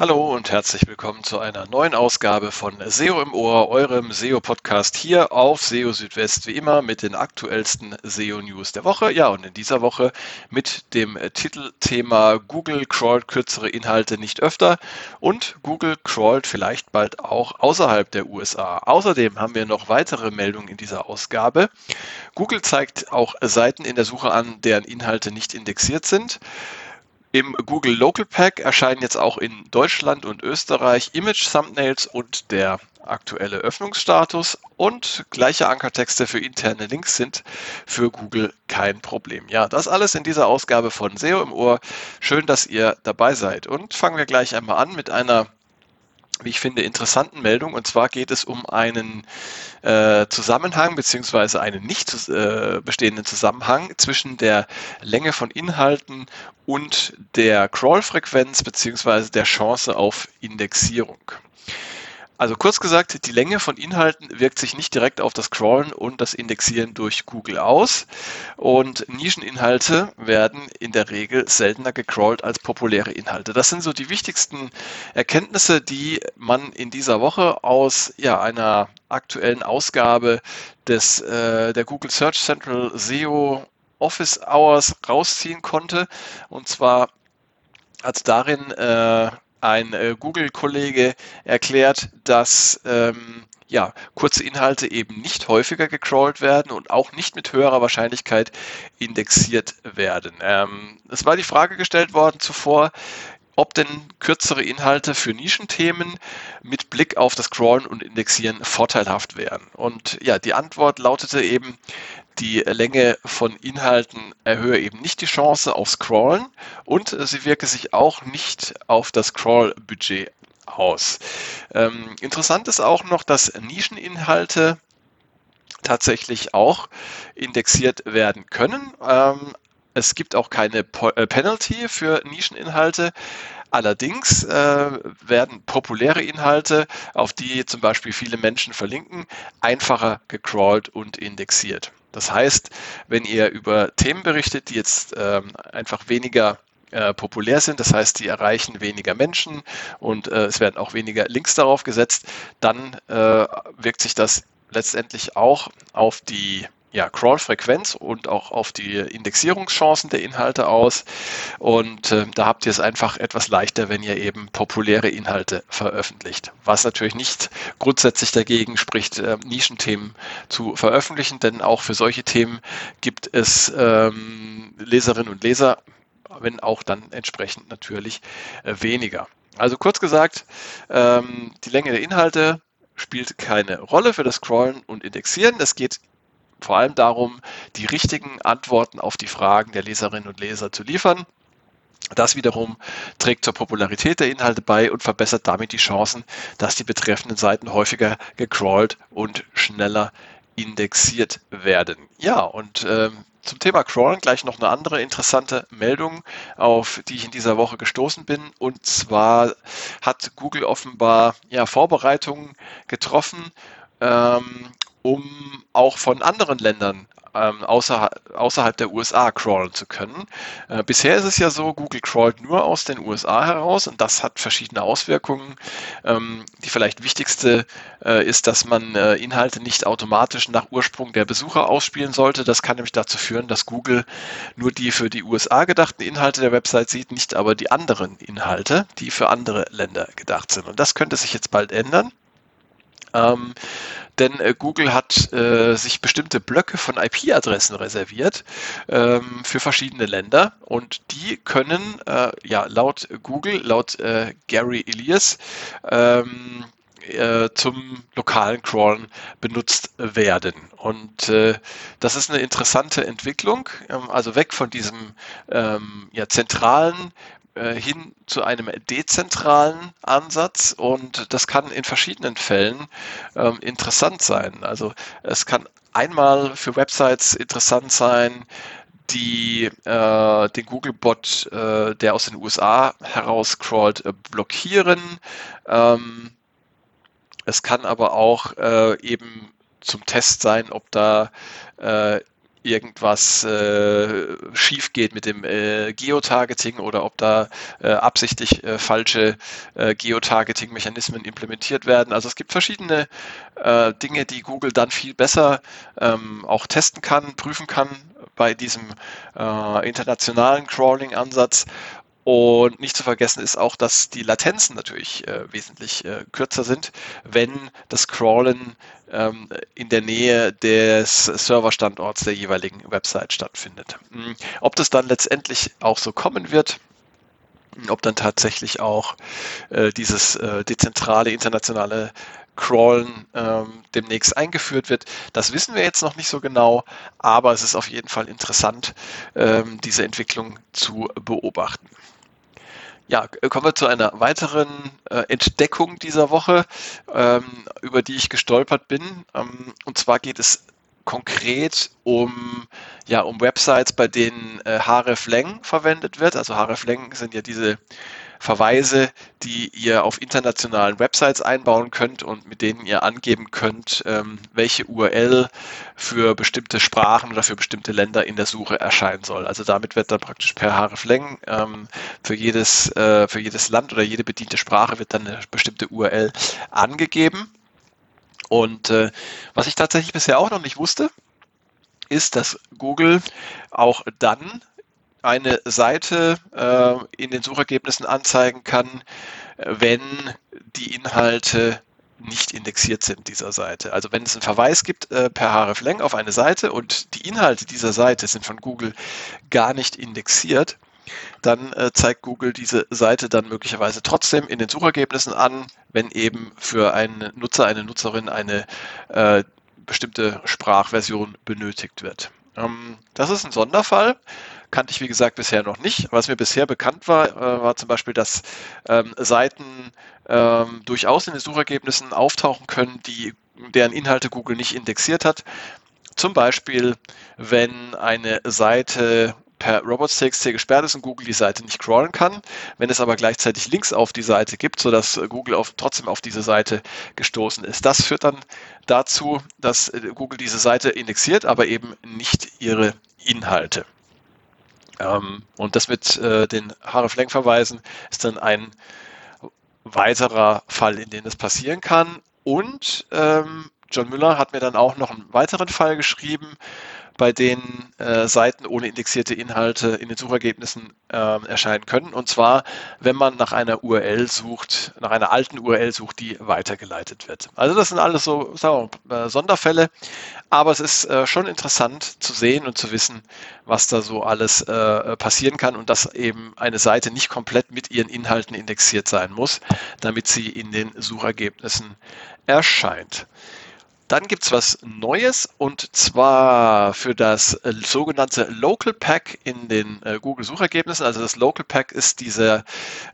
Hallo und herzlich willkommen zu einer neuen Ausgabe von SEO im Ohr, eurem SEO-Podcast hier auf SEO Südwest, wie immer mit den aktuellsten SEO-News der Woche. Ja, und in dieser Woche mit dem Titelthema Google crawlt kürzere Inhalte nicht öfter und Google crawlt vielleicht bald auch außerhalb der USA. Außerdem haben wir noch weitere Meldungen in dieser Ausgabe. Google zeigt auch Seiten in der Suche an, deren Inhalte nicht indexiert sind. Im Google Local Pack erscheinen jetzt auch in Deutschland und Österreich Image-Thumbnails und der aktuelle Öffnungsstatus und gleiche Ankertexte für interne Links sind für Google kein Problem. Ja, das alles in dieser Ausgabe von SEO im Ohr. Schön, dass ihr dabei seid. Und fangen wir gleich einmal an mit einer wie ich finde, interessanten Meldung. Und zwar geht es um einen äh, Zusammenhang beziehungsweise einen nicht äh, bestehenden Zusammenhang zwischen der Länge von Inhalten und der Crawl-Frequenz beziehungsweise der Chance auf Indexierung. Also kurz gesagt, die Länge von Inhalten wirkt sich nicht direkt auf das Crawlen und das Indexieren durch Google aus. Und Nischeninhalte werden in der Regel seltener gecrawlt als populäre Inhalte. Das sind so die wichtigsten Erkenntnisse, die man in dieser Woche aus ja, einer aktuellen Ausgabe des, äh, der Google Search Central SEO Office Hours rausziehen konnte. Und zwar hat darin äh, ein äh, Google-Kollege erklärt, dass ähm, ja, kurze Inhalte eben nicht häufiger gecrawlt werden und auch nicht mit höherer Wahrscheinlichkeit indexiert werden. Ähm, es war die Frage gestellt worden zuvor, ob denn kürzere Inhalte für Nischenthemen mit Blick auf das Crawlen und Indexieren vorteilhaft wären. Und ja, die Antwort lautete eben, die Länge von Inhalten erhöhe eben nicht die Chance auf Scrollen und sie wirke sich auch nicht auf das Crawl-Budget aus. Ähm, interessant ist auch noch, dass Nischeninhalte tatsächlich auch indexiert werden können. Ähm, es gibt auch keine po äh, Penalty für Nischeninhalte. Allerdings äh, werden populäre Inhalte, auf die zum Beispiel viele Menschen verlinken, einfacher gecrawlt und indexiert. Das heißt, wenn ihr über Themen berichtet, die jetzt ähm, einfach weniger äh, populär sind, das heißt, die erreichen weniger Menschen und äh, es werden auch weniger Links darauf gesetzt, dann äh, wirkt sich das letztendlich auch auf die ja, Crawl-Frequenz und auch auf die Indexierungschancen der Inhalte aus. Und äh, da habt ihr es einfach etwas leichter, wenn ihr eben populäre Inhalte veröffentlicht. Was natürlich nicht grundsätzlich dagegen spricht, äh, Nischenthemen zu veröffentlichen, denn auch für solche Themen gibt es ähm, Leserinnen und Leser, wenn auch dann entsprechend natürlich äh, weniger. Also kurz gesagt, ähm, die Länge der Inhalte spielt keine Rolle für das Scrollen und Indexieren. Es geht vor allem darum, die richtigen Antworten auf die Fragen der Leserinnen und Leser zu liefern. Das wiederum trägt zur Popularität der Inhalte bei und verbessert damit die Chancen, dass die betreffenden Seiten häufiger gecrawlt und schneller indexiert werden. Ja, und ähm, zum Thema Crawlen gleich noch eine andere interessante Meldung, auf die ich in dieser Woche gestoßen bin. Und zwar hat Google offenbar ja, Vorbereitungen getroffen, ähm, um auch von anderen Ländern ähm, außerhalb, außerhalb der USA crawlen zu können. Äh, bisher ist es ja so, Google crawlt nur aus den USA heraus und das hat verschiedene Auswirkungen. Ähm, die vielleicht wichtigste äh, ist, dass man äh, Inhalte nicht automatisch nach Ursprung der Besucher ausspielen sollte. Das kann nämlich dazu führen, dass Google nur die für die USA gedachten Inhalte der Website sieht, nicht aber die anderen Inhalte, die für andere Länder gedacht sind. Und das könnte sich jetzt bald ändern. Ähm, denn äh, Google hat äh, sich bestimmte Blöcke von IP-Adressen reserviert ähm, für verschiedene Länder und die können äh, ja laut Google, laut äh, Gary Elias, ähm, äh, zum lokalen Crawlen benutzt werden. Und äh, das ist eine interessante Entwicklung, ähm, also weg von diesem ähm, ja, zentralen hin zu einem dezentralen Ansatz und das kann in verschiedenen Fällen ähm, interessant sein. Also es kann einmal für Websites interessant sein, die äh, den Googlebot, äh, der aus den USA heraus crawlt, äh, blockieren. Ähm, es kann aber auch äh, eben zum Test sein, ob da äh, irgendwas äh, schief geht mit dem äh, Geotargeting oder ob da äh, absichtlich äh, falsche äh, Geotargeting-Mechanismen implementiert werden. Also es gibt verschiedene äh, Dinge, die Google dann viel besser ähm, auch testen kann, prüfen kann bei diesem äh, internationalen Crawling-Ansatz. Und nicht zu vergessen ist auch, dass die Latenzen natürlich äh, wesentlich äh, kürzer sind, wenn das Crawlen ähm, in der Nähe des Serverstandorts der jeweiligen Website stattfindet. Hm, ob das dann letztendlich auch so kommen wird, ob dann tatsächlich auch äh, dieses äh, dezentrale internationale Crawlen ähm, demnächst eingeführt wird. Das wissen wir jetzt noch nicht so genau, aber es ist auf jeden Fall interessant, ähm, diese Entwicklung zu beobachten. Ja, kommen wir zu einer weiteren äh, Entdeckung dieser Woche, ähm, über die ich gestolpert bin. Ähm, und zwar geht es konkret um, ja, um Websites, bei denen äh, hreflang verwendet wird. Also hreflang sind ja diese Verweise, die ihr auf internationalen Websites einbauen könnt und mit denen ihr angeben könnt, ähm, welche URL für bestimmte Sprachen oder für bestimmte Länder in der Suche erscheinen soll. Also damit wird dann praktisch per hreflang ähm, für jedes äh, für jedes Land oder jede bediente Sprache wird dann eine bestimmte URL angegeben. Und äh, was ich tatsächlich bisher auch noch nicht wusste, ist, dass Google auch dann eine Seite äh, in den Suchergebnissen anzeigen kann, wenn die Inhalte nicht indexiert sind dieser Seite. Also wenn es einen Verweis gibt äh, per hreflang auf eine Seite und die Inhalte dieser Seite sind von Google gar nicht indexiert, dann äh, zeigt Google diese Seite dann möglicherweise trotzdem in den Suchergebnissen an, wenn eben für einen Nutzer, eine Nutzerin eine äh, bestimmte Sprachversion benötigt wird. Ähm, das ist ein Sonderfall kannte ich wie gesagt bisher noch nicht. Was mir bisher bekannt war, äh, war zum Beispiel, dass ähm, Seiten ähm, durchaus in den Suchergebnissen auftauchen können, die deren Inhalte Google nicht indexiert hat. Zum Beispiel, wenn eine Seite per robots.txt gesperrt ist und Google die Seite nicht crawlen kann. Wenn es aber gleichzeitig Links auf die Seite gibt, sodass Google auf, trotzdem auf diese Seite gestoßen ist. Das führt dann dazu, dass äh, Google diese Seite indexiert, aber eben nicht ihre Inhalte. Ähm, und das mit äh, den hreflang-Verweisen ist dann ein weiterer Fall, in dem das passieren kann. Und ähm, John Müller hat mir dann auch noch einen weiteren Fall geschrieben, bei denen äh, Seiten ohne indexierte Inhalte in den Suchergebnissen äh, erscheinen können. Und zwar, wenn man nach einer URL sucht, nach einer alten URL sucht, die weitergeleitet wird. Also das sind alles so wir, äh, Sonderfälle, aber es ist äh, schon interessant zu sehen und zu wissen, was da so alles äh, passieren kann und dass eben eine Seite nicht komplett mit ihren Inhalten indexiert sein muss, damit sie in den Suchergebnissen erscheint. Dann gibt es was Neues und zwar für das äh, sogenannte Local Pack in den äh, Google Suchergebnissen. Also das Local Pack ist diese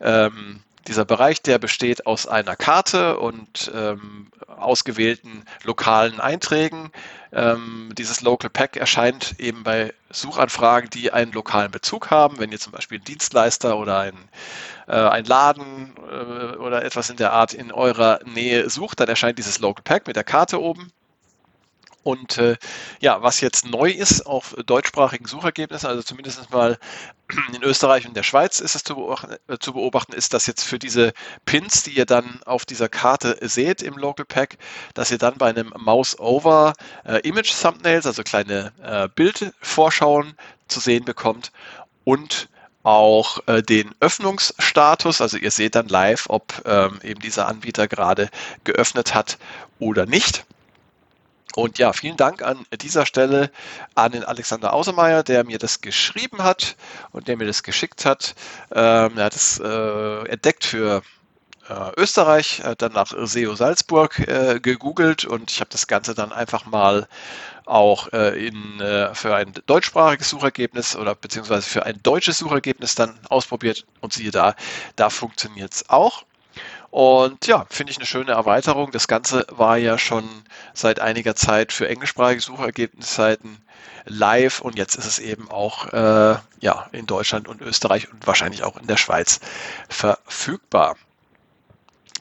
ähm, dieser Bereich, der besteht aus einer Karte und ähm, ausgewählten lokalen Einträgen. Ähm, dieses Local Pack erscheint eben bei Suchanfragen, die einen lokalen Bezug haben. Wenn ihr zum Beispiel ein Dienstleister oder ein, äh, ein Laden äh, oder etwas in der Art in eurer Nähe sucht, dann erscheint dieses Local Pack mit der Karte oben. Und äh, ja, was jetzt neu ist auf deutschsprachigen Suchergebnissen, also zumindest mal in Österreich und der Schweiz ist es zu beobachten, äh, zu beobachten, ist, dass jetzt für diese Pins, die ihr dann auf dieser Karte seht im Local Pack, dass ihr dann bei einem Mouse-Over äh, Image Thumbnails, also kleine äh, Bildvorschauen zu sehen bekommt und auch äh, den Öffnungsstatus. Also ihr seht dann live, ob ähm, eben dieser Anbieter gerade geöffnet hat oder nicht. Und ja, vielen Dank an dieser Stelle an den Alexander Ausemeyer, der mir das geschrieben hat und der mir das geschickt hat. Ähm, er hat es äh, entdeckt für äh, Österreich, hat dann nach SEO Salzburg äh, gegoogelt und ich habe das Ganze dann einfach mal auch äh, in, äh, für ein deutschsprachiges Suchergebnis oder beziehungsweise für ein deutsches Suchergebnis dann ausprobiert und siehe da, da funktioniert es auch. Und ja, finde ich eine schöne Erweiterung. Das Ganze war ja schon seit einiger Zeit für englischsprachige Suchergebnisseiten live und jetzt ist es eben auch äh, ja, in Deutschland und Österreich und wahrscheinlich auch in der Schweiz verfügbar.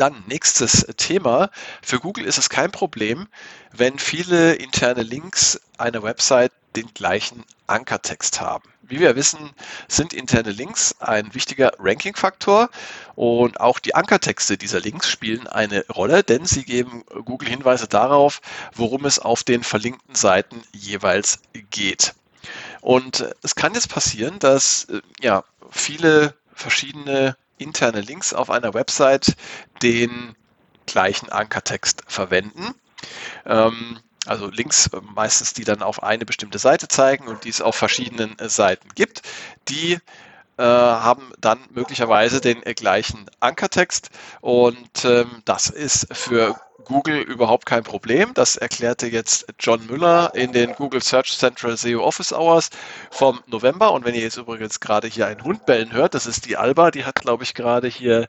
Dann nächstes Thema. Für Google ist es kein Problem, wenn viele interne Links einer Website den gleichen Ankertext haben. Wie wir wissen, sind interne Links ein wichtiger Ranking-Faktor und auch die Ankertexte dieser Links spielen eine Rolle, denn sie geben Google Hinweise darauf, worum es auf den verlinkten Seiten jeweils geht. Und es kann jetzt passieren, dass äh, ja, viele verschiedene interne Links auf einer Website den gleichen Ankertext verwenden. Ähm, also Links äh, meistens, die dann auf eine bestimmte Seite zeigen und die es auf verschiedenen Seiten gibt, die haben dann möglicherweise den äh, gleichen Ankertext und ähm, das ist für Google überhaupt kein Problem. Das erklärte jetzt John Müller in den Google Search Central SEO Office Hours vom November. Und wenn ihr jetzt übrigens gerade hier einen Hund bellen hört, das ist die Alba, die hat, glaube ich, gerade hier,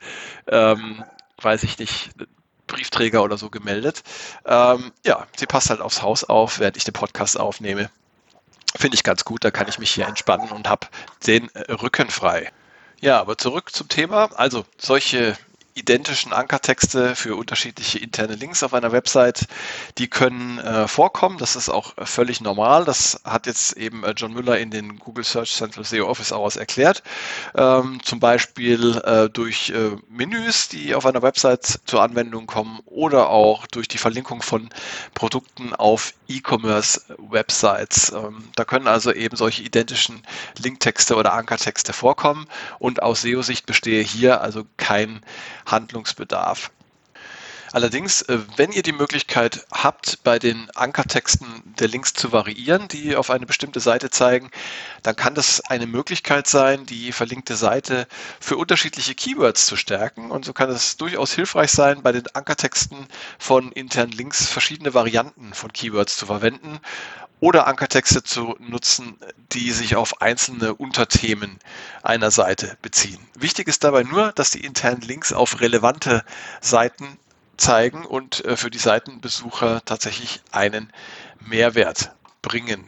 ähm, weiß ich nicht, Briefträger oder so gemeldet. Ähm, ja, sie passt halt aufs Haus auf, während ich den Podcast aufnehme. Finde ich ganz gut, da kann ich mich hier entspannen und habe den Rücken frei. Ja, aber zurück zum Thema. Also solche identischen Ankertexte für unterschiedliche interne Links auf einer Website, die können äh, vorkommen. Das ist auch völlig normal. Das hat jetzt eben äh, John Müller in den Google Search Central SEO Office Hours erklärt. Ähm, zum Beispiel äh, durch äh, Menüs, die auf einer Website zur Anwendung kommen oder auch durch die Verlinkung von Produkten auf E-Commerce-Websites. Ähm, da können also eben solche identischen Linktexte oder Ankertexte vorkommen und aus SEO-Sicht bestehe hier also kein Handlungsbedarf. Allerdings, äh, wenn ihr die Möglichkeit habt, bei den Ankertexten der Links zu variieren, die auf eine bestimmte Seite zeigen, dann kann das eine Möglichkeit sein, die verlinkte Seite für unterschiedliche Keywords zu stärken. Und so kann es durchaus hilfreich sein, bei den Ankertexten von internen Links verschiedene Varianten von Keywords zu verwenden oder Ankertexte zu nutzen, die sich auf einzelne Unterthemen einer Seite beziehen. Wichtig ist dabei nur, dass die internen Links auf relevante Seiten zeigen und äh, für die Seitenbesucher tatsächlich einen Mehrwert bringen.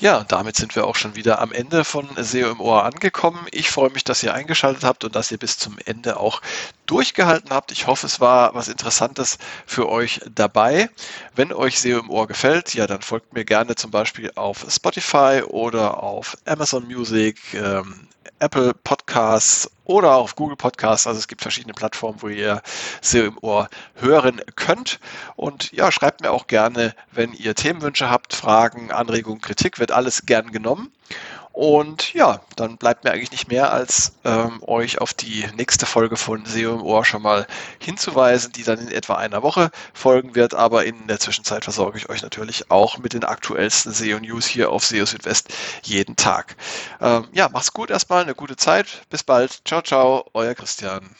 Ja, damit sind wir auch schon wieder am Ende von SEO im Ohr angekommen. Ich freue mich, dass ihr eingeschaltet habt und dass ihr bis zum Ende auch durchgehalten habt. Ich hoffe, es war was Interessantes für euch dabei. Wenn euch SEO im Ohr gefällt, ja, dann folgt mir gerne zum Beispiel auf Spotify oder auf Amazon Music, ähm, Apple Podcasts oder auf Google Podcasts. Also es gibt verschiedene Plattformen, wo ihr SEO im Ohr hören könnt. Und ja, schreibt mir auch gerne, wenn ihr Themenwünsche habt, Fragen, Anregungen, Kritik, wird alles gern genommen. Und ja, dann bleibt mir eigentlich nicht mehr, als ähm, euch auf die nächste Folge von SEO im Ohr schon mal hinzuweisen, die dann in etwa einer Woche folgen wird. Aber in der Zwischenzeit versorge ich euch natürlich auch mit den aktuellsten SEO News hier auf SEO Südwest jeden Tag. Ähm, ja, macht's gut erstmal, eine gute Zeit. Bis bald. Ciao, ciao, euer Christian.